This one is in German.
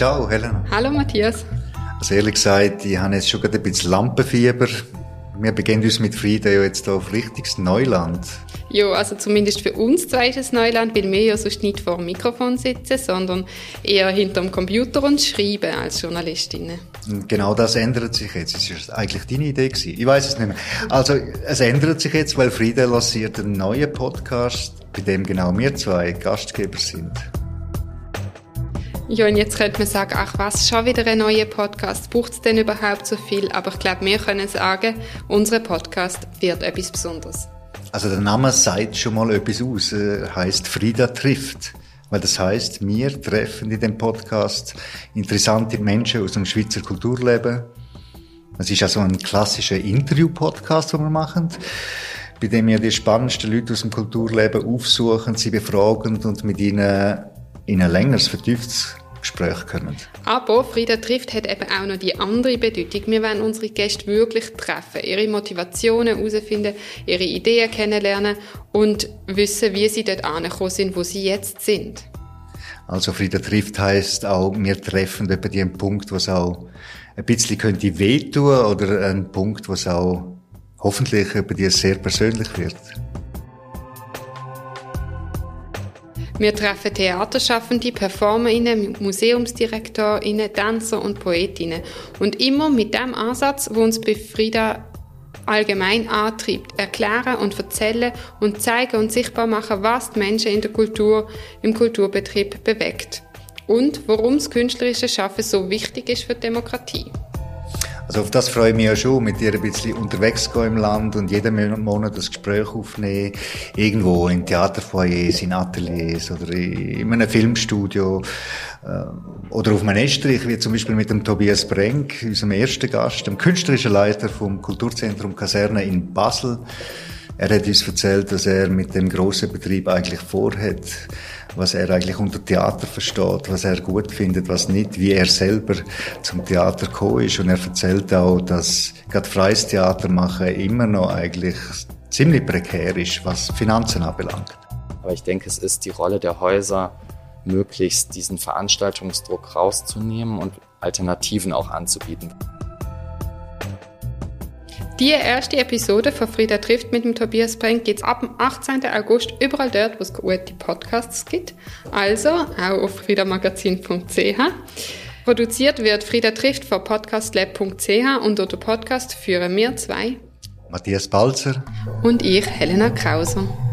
Ciao, Helena. Hallo, Matthias. Also ehrlich gesagt, ich habe jetzt schon gerade ein bisschen Lampenfieber. Wir beginnen uns mit Frieden ja jetzt auf richtiges Neuland. Ja, also zumindest für uns zwei ist es Neuland, weil wir ja sonst nicht vor dem Mikrofon sitzen, sondern eher hinterm Computer und schreiben als Journalistinnen. Genau das ändert sich jetzt. Das ist eigentlich deine Idee gewesen. Ich weiß es nicht mehr. Also, es ändert sich jetzt, weil Friede lanciert einen neuen Podcast, bei dem genau wir zwei Gastgeber sind. Ja, und jetzt könnte man sagen, ach was, schon wieder ein neuer Podcast, braucht es denn überhaupt so viel? Aber ich glaube, wir können sagen, unser Podcast wird etwas Besonderes. Also der Name sagt schon mal etwas aus, er heißt Frieda trifft. Weil das heißt, wir treffen in dem Podcast interessante Menschen aus dem Schweizer Kulturleben. Es ist also ein klassischer Interview-Podcast, den wir machen, bei dem wir die spannendsten Leute aus dem Kulturleben aufsuchen, sie befragen und mit ihnen in ein längeres, vertieftes Gespräch kommen. Aber Frieda trifft hat eben auch noch die andere Bedeutung. Wir wollen unsere Gäste wirklich treffen, ihre Motivationen herausfinden, ihre Ideen kennenlernen und wissen, wie sie dort angekommen sind, wo sie jetzt sind. Also Frieda trifft heißt auch, wir treffen etwa den Punkt, wo es auch ein bisschen könnte wehtun oder ein Punkt, wo es auch hoffentlich über dir sehr persönlich wird. Wir treffen Theaterschaffende, PerformerInnen, MuseumsdirektorInnen, Tänzer und PoetInnen. Und immer mit dem Ansatz, wo uns bei Frieda allgemein antreibt, erklären und erzählen und zeigen und sichtbar machen, was die Menschen in der Kultur, im Kulturbetrieb bewegt. Und warum das künstlerische Schaffen so wichtig ist für die Demokratie. Also auf das freue ich mich ja schon, mit dir ein bisschen unterwegs gehen im Land und jeden Monat das Gespräch aufnehmen. Irgendwo in Theaterfoyers, in Ateliers oder in einem Filmstudio äh, oder auf einem Estrich, wie zum Beispiel mit dem Tobias Brenk, unserem ersten Gast, dem künstlerischen Leiter vom Kulturzentrum Kaserne in Basel. Er hat uns erzählt, dass er mit dem grossen Betrieb eigentlich vorhat, was er eigentlich unter Theater versteht, was er gut findet, was nicht, wie er selber zum Theater gekommen ist. Und er erzählt auch, dass gerade freies Theater machen immer noch eigentlich ziemlich prekär ist, was Finanzen anbelangt. Aber ich denke, es ist die Rolle der Häuser, möglichst diesen Veranstaltungsdruck rauszunehmen und Alternativen auch anzubieten. Die erste Episode von Frieda trifft mit dem Tobias Brenk geht's ab dem 18. August überall dort, wo es gute Podcasts gibt. Also auch auf friedamagazin.ch. Produziert wird Frieda trifft von podcastlab.ch und unter Podcast führen wir zwei. Matthias Balzer. Und ich, Helena Krauser.